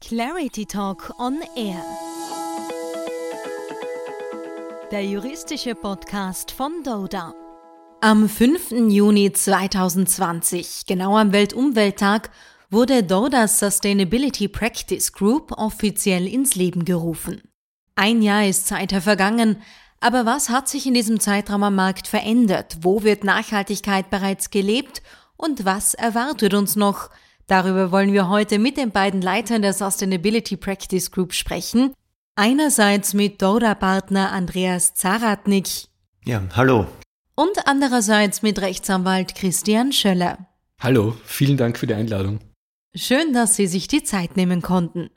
Clarity Talk on Air. Der juristische Podcast von Doda. Am 5. Juni 2020, genau am Weltumwelttag, wurde Dodas Sustainability Practice Group offiziell ins Leben gerufen. Ein Jahr ist seither vergangen, aber was hat sich in diesem Zeitraum am Markt verändert? Wo wird Nachhaltigkeit bereits gelebt? Und was erwartet uns noch? Darüber wollen wir heute mit den beiden Leitern der Sustainability Practice Group sprechen. Einerseits mit Dora-Partner Andreas Zaratnik. Ja, hallo. Und andererseits mit Rechtsanwalt Christian Schöller. Hallo, vielen Dank für die Einladung. Schön, dass Sie sich die Zeit nehmen konnten.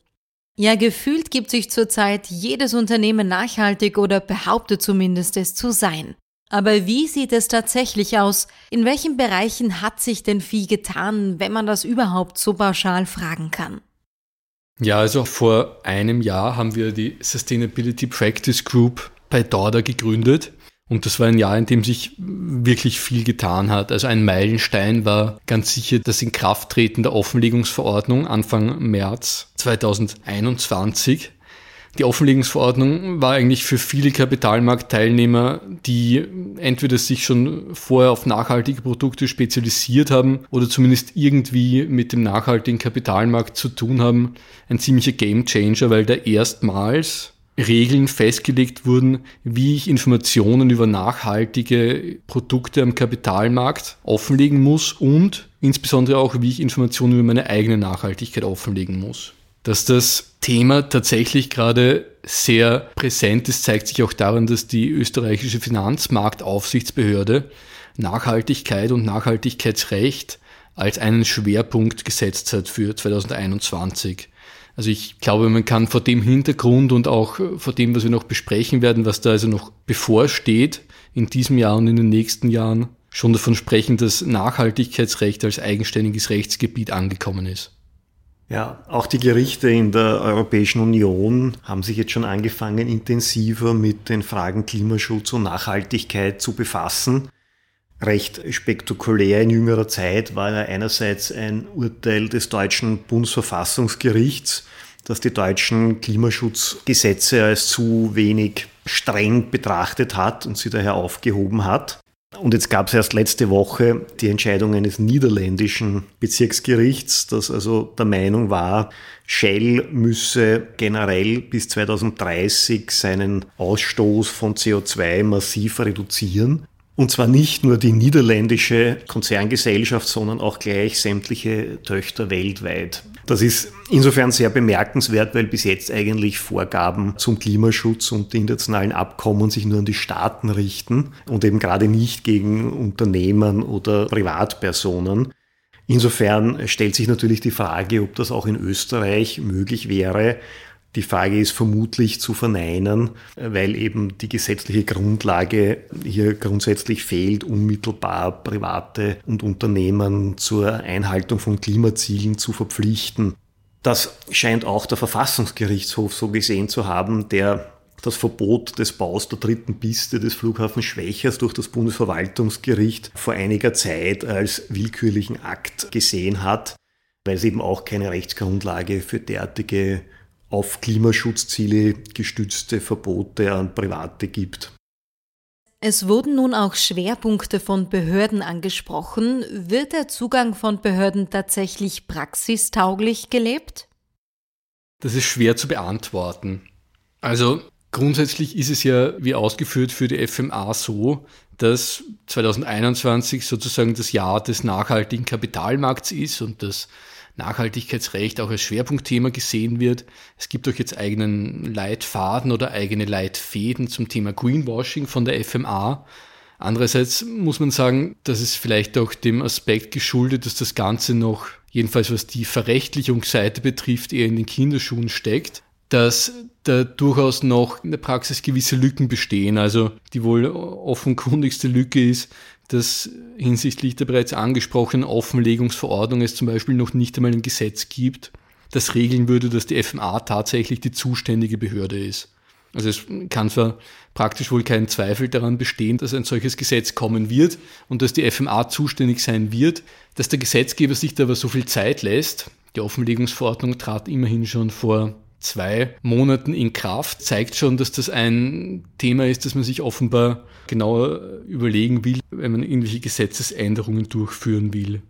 Ja, gefühlt gibt sich zurzeit jedes Unternehmen nachhaltig oder behauptet zumindest es zu sein. Aber wie sieht es tatsächlich aus? In welchen Bereichen hat sich denn viel getan, wenn man das überhaupt so pauschal fragen kann? Ja, also vor einem Jahr haben wir die Sustainability Practice Group bei Dorda gegründet. Und das war ein Jahr, in dem sich wirklich viel getan hat. Also ein Meilenstein war ganz sicher das Inkrafttreten der Offenlegungsverordnung Anfang März 2021. Die Offenlegungsverordnung war eigentlich für viele Kapitalmarktteilnehmer, die entweder sich schon vorher auf nachhaltige Produkte spezialisiert haben oder zumindest irgendwie mit dem nachhaltigen Kapitalmarkt zu tun haben, ein ziemlicher Gamechanger, weil da erstmals Regeln festgelegt wurden, wie ich Informationen über nachhaltige Produkte am Kapitalmarkt offenlegen muss und insbesondere auch, wie ich Informationen über meine eigene Nachhaltigkeit offenlegen muss. Dass das Thema tatsächlich gerade sehr präsent ist, zeigt sich auch daran, dass die österreichische Finanzmarktaufsichtsbehörde Nachhaltigkeit und Nachhaltigkeitsrecht als einen Schwerpunkt gesetzt hat für 2021. Also ich glaube, man kann vor dem Hintergrund und auch vor dem, was wir noch besprechen werden, was da also noch bevorsteht in diesem Jahr und in den nächsten Jahren, schon davon sprechen, dass Nachhaltigkeitsrecht als eigenständiges Rechtsgebiet angekommen ist. Ja, auch die Gerichte in der Europäischen Union haben sich jetzt schon angefangen, intensiver mit den Fragen Klimaschutz und Nachhaltigkeit zu befassen. Recht spektakulär in jüngerer Zeit war ja einerseits ein Urteil des deutschen Bundesverfassungsgerichts, das die deutschen Klimaschutzgesetze als zu wenig streng betrachtet hat und sie daher aufgehoben hat. Und jetzt gab es erst letzte Woche die Entscheidung eines niederländischen Bezirksgerichts, das also der Meinung war, Shell müsse generell bis 2030 seinen Ausstoß von CO2 massiv reduzieren. Und zwar nicht nur die niederländische Konzerngesellschaft, sondern auch gleich sämtliche Töchter weltweit. Das ist insofern sehr bemerkenswert, weil bis jetzt eigentlich Vorgaben zum Klimaschutz und die internationalen Abkommen sich nur an die Staaten richten und eben gerade nicht gegen Unternehmen oder Privatpersonen. Insofern stellt sich natürlich die Frage, ob das auch in Österreich möglich wäre, die Frage ist vermutlich zu verneinen, weil eben die gesetzliche Grundlage hier grundsätzlich fehlt, unmittelbar Private und Unternehmen zur Einhaltung von Klimazielen zu verpflichten. Das scheint auch der Verfassungsgerichtshof so gesehen zu haben, der das Verbot des Baus der dritten Piste des Flughafens Schwächers durch das Bundesverwaltungsgericht vor einiger Zeit als willkürlichen Akt gesehen hat, weil es eben auch keine Rechtsgrundlage für derartige auf Klimaschutzziele gestützte Verbote an Private gibt. Es wurden nun auch Schwerpunkte von Behörden angesprochen. Wird der Zugang von Behörden tatsächlich praxistauglich gelebt? Das ist schwer zu beantworten. Also grundsätzlich ist es ja, wie ausgeführt, für die FMA so, dass 2021 sozusagen das Jahr des nachhaltigen Kapitalmarkts ist und dass Nachhaltigkeitsrecht auch als Schwerpunktthema gesehen wird. Es gibt auch jetzt eigenen Leitfaden oder eigene Leitfäden zum Thema Greenwashing von der FMA. Andererseits muss man sagen, dass es vielleicht auch dem Aspekt geschuldet, dass das Ganze noch, jedenfalls was die Verrechtlichungsseite betrifft, eher in den Kinderschuhen steckt dass da durchaus noch in der Praxis gewisse Lücken bestehen. Also die wohl offenkundigste Lücke ist, dass hinsichtlich der bereits angesprochenen Offenlegungsverordnung es zum Beispiel noch nicht einmal ein Gesetz gibt, das regeln würde, dass die FMA tatsächlich die zuständige Behörde ist. Also es kann zwar praktisch wohl kein Zweifel daran bestehen, dass ein solches Gesetz kommen wird und dass die FMA zuständig sein wird, dass der Gesetzgeber sich da aber so viel Zeit lässt, Die Offenlegungsverordnung trat immerhin schon vor zwei Monaten in Kraft, zeigt schon, dass das ein Thema ist, das man sich offenbar genauer überlegen will, wenn man irgendwelche Gesetzesänderungen durchführen will.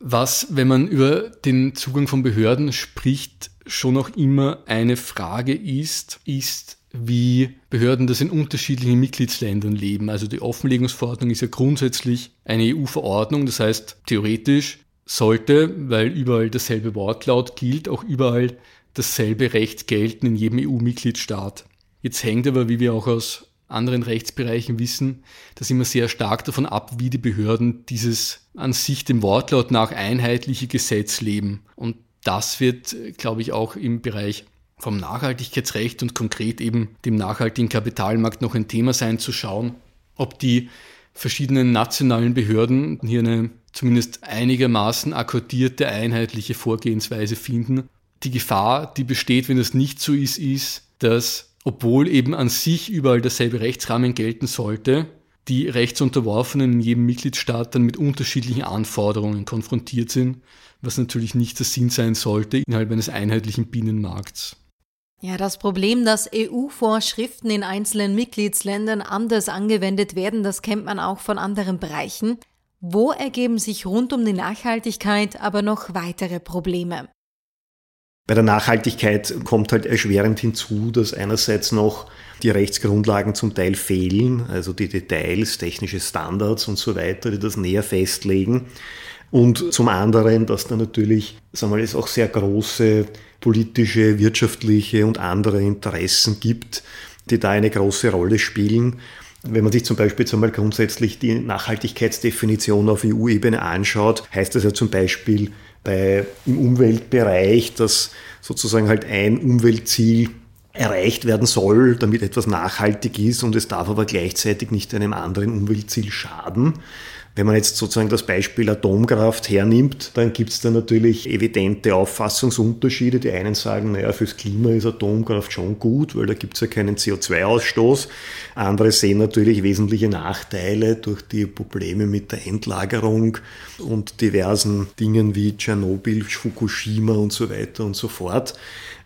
Was, wenn man über den Zugang von Behörden spricht, schon auch immer eine Frage ist, ist, wie Behörden das in unterschiedlichen Mitgliedsländern leben. Also die Offenlegungsverordnung ist ja grundsätzlich eine EU-Verordnung, das heißt theoretisch sollte, weil überall dasselbe Wortlaut gilt, auch überall dasselbe Recht gelten in jedem EU-Mitgliedstaat. Jetzt hängt aber, wie wir auch aus anderen Rechtsbereichen wissen, das immer sehr stark davon ab, wie die Behörden dieses an sich dem Wortlaut nach einheitliche Gesetz leben. Und das wird, glaube ich, auch im Bereich vom Nachhaltigkeitsrecht und konkret eben dem nachhaltigen Kapitalmarkt noch ein Thema sein, zu schauen, ob die verschiedenen nationalen Behörden hier eine zumindest einigermaßen akkordierte, einheitliche Vorgehensweise finden. Die Gefahr, die besteht, wenn das nicht so ist, ist, dass, obwohl eben an sich überall derselbe Rechtsrahmen gelten sollte, die Rechtsunterworfenen in jedem Mitgliedstaat dann mit unterschiedlichen Anforderungen konfrontiert sind, was natürlich nicht der Sinn sein sollte innerhalb eines einheitlichen Binnenmarkts. Ja, das Problem, dass EU-Vorschriften in einzelnen Mitgliedsländern anders angewendet werden, das kennt man auch von anderen Bereichen. Wo ergeben sich rund um die Nachhaltigkeit aber noch weitere Probleme? Bei der Nachhaltigkeit kommt halt erschwerend hinzu, dass einerseits noch die Rechtsgrundlagen zum Teil fehlen, also die Details, technische Standards und so weiter, die das näher festlegen. Und zum anderen, dass da natürlich, sagen wir mal, es auch sehr große politische, wirtschaftliche und andere Interessen gibt, die da eine große Rolle spielen. Wenn man sich zum Beispiel jetzt einmal grundsätzlich die Nachhaltigkeitsdefinition auf EU-Ebene anschaut, heißt das ja zum Beispiel bei, im Umweltbereich, dass sozusagen halt ein Umweltziel erreicht werden soll, damit etwas nachhaltig ist und es darf aber gleichzeitig nicht einem anderen Umweltziel schaden. Wenn man jetzt sozusagen das Beispiel Atomkraft hernimmt, dann gibt es da natürlich evidente Auffassungsunterschiede. Die einen sagen, naja, fürs Klima ist Atomkraft schon gut, weil da gibt es ja keinen CO2-Ausstoß. Andere sehen natürlich wesentliche Nachteile durch die Probleme mit der Endlagerung und diversen Dingen wie Tschernobyl, Fukushima und so weiter und so fort.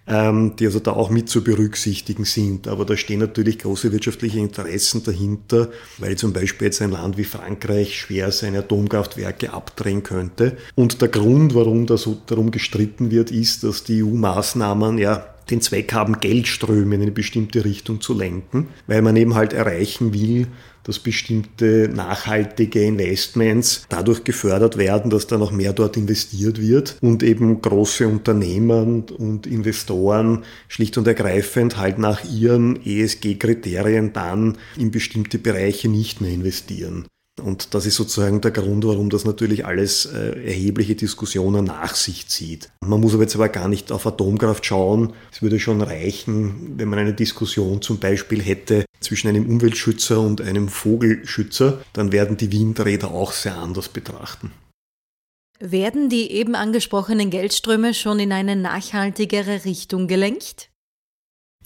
Ähm, die also da auch mit zu berücksichtigen sind. Aber da stehen natürlich große wirtschaftliche Interessen dahinter, weil zum Beispiel jetzt ein Land wie Frankreich schwer seine Atomkraftwerke abdrehen könnte. Und der Grund, warum da so darum gestritten wird, ist, dass die EU-Maßnahmen ja den Zweck haben, Geldströme in eine bestimmte Richtung zu lenken, weil man eben halt erreichen will, dass bestimmte nachhaltige Investments dadurch gefördert werden, dass da noch mehr dort investiert wird und eben große Unternehmen und Investoren schlicht und ergreifend halt nach ihren ESG-Kriterien dann in bestimmte Bereiche nicht mehr investieren. Und das ist sozusagen der Grund, warum das natürlich alles äh, erhebliche Diskussionen nach sich zieht. Man muss aber jetzt aber gar nicht auf Atomkraft schauen. Es würde schon reichen, wenn man eine Diskussion zum Beispiel hätte zwischen einem Umweltschützer und einem Vogelschützer, dann werden die Windräder auch sehr anders betrachten. Werden die eben angesprochenen Geldströme schon in eine nachhaltigere Richtung gelenkt?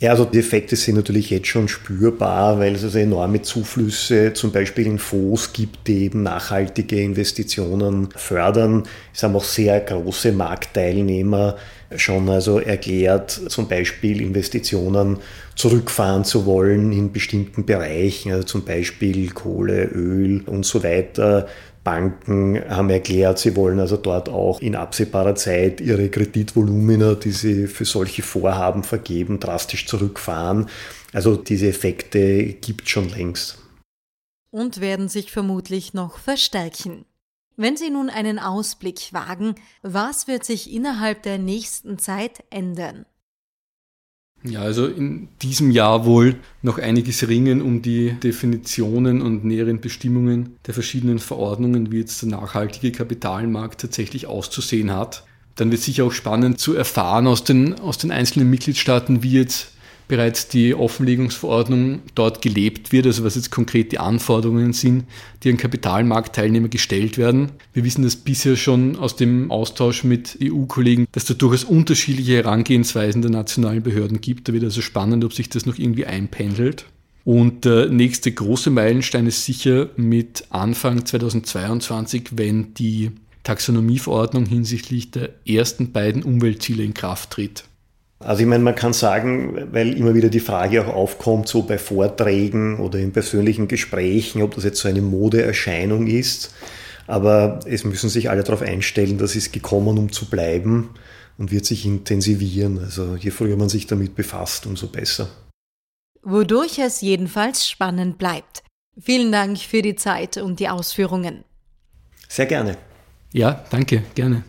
Ja, also die Effekte sind natürlich jetzt schon spürbar, weil es also enorme Zuflüsse zum Beispiel in Fonds gibt, die eben nachhaltige Investitionen fördern. Es haben auch sehr große Marktteilnehmer schon also erklärt, zum Beispiel Investitionen zurückfahren zu wollen in bestimmten Bereichen, also zum Beispiel Kohle, Öl und so weiter Banken haben erklärt, sie wollen also dort auch in absehbarer Zeit ihre Kreditvolumina, die sie für solche Vorhaben vergeben, drastisch zurückfahren. Also diese Effekte gibt es schon längst. Und werden sich vermutlich noch verstärken. Wenn Sie nun einen Ausblick wagen, was wird sich innerhalb der nächsten Zeit ändern? Ja, also in diesem Jahr wohl noch einiges ringen um die Definitionen und näheren Bestimmungen der verschiedenen Verordnungen, wie jetzt der nachhaltige Kapitalmarkt tatsächlich auszusehen hat. Dann wird sicher auch spannend zu erfahren aus den, aus den einzelnen Mitgliedstaaten, wie jetzt bereits die Offenlegungsverordnung dort gelebt wird, also was jetzt konkret die Anforderungen sind, die an Kapitalmarktteilnehmer gestellt werden. Wir wissen das bisher schon aus dem Austausch mit EU-Kollegen, dass da durchaus unterschiedliche Herangehensweisen der nationalen Behörden gibt. Da wird also spannend, ob sich das noch irgendwie einpendelt. Und der nächste große Meilenstein ist sicher mit Anfang 2022, wenn die Taxonomieverordnung hinsichtlich der ersten beiden Umweltziele in Kraft tritt. Also ich meine, man kann sagen, weil immer wieder die Frage auch aufkommt, so bei Vorträgen oder in persönlichen Gesprächen, ob das jetzt so eine Modeerscheinung ist. Aber es müssen sich alle darauf einstellen, dass es gekommen, um zu bleiben und wird sich intensivieren. Also je früher man sich damit befasst, umso besser. Wodurch es jedenfalls spannend bleibt. Vielen Dank für die Zeit und die Ausführungen. Sehr gerne. Ja, danke, gerne.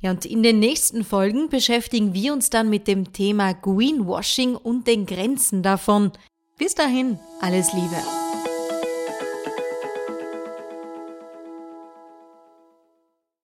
Ja, und in den nächsten Folgen beschäftigen wir uns dann mit dem Thema Greenwashing und den Grenzen davon. Bis dahin, alles Liebe.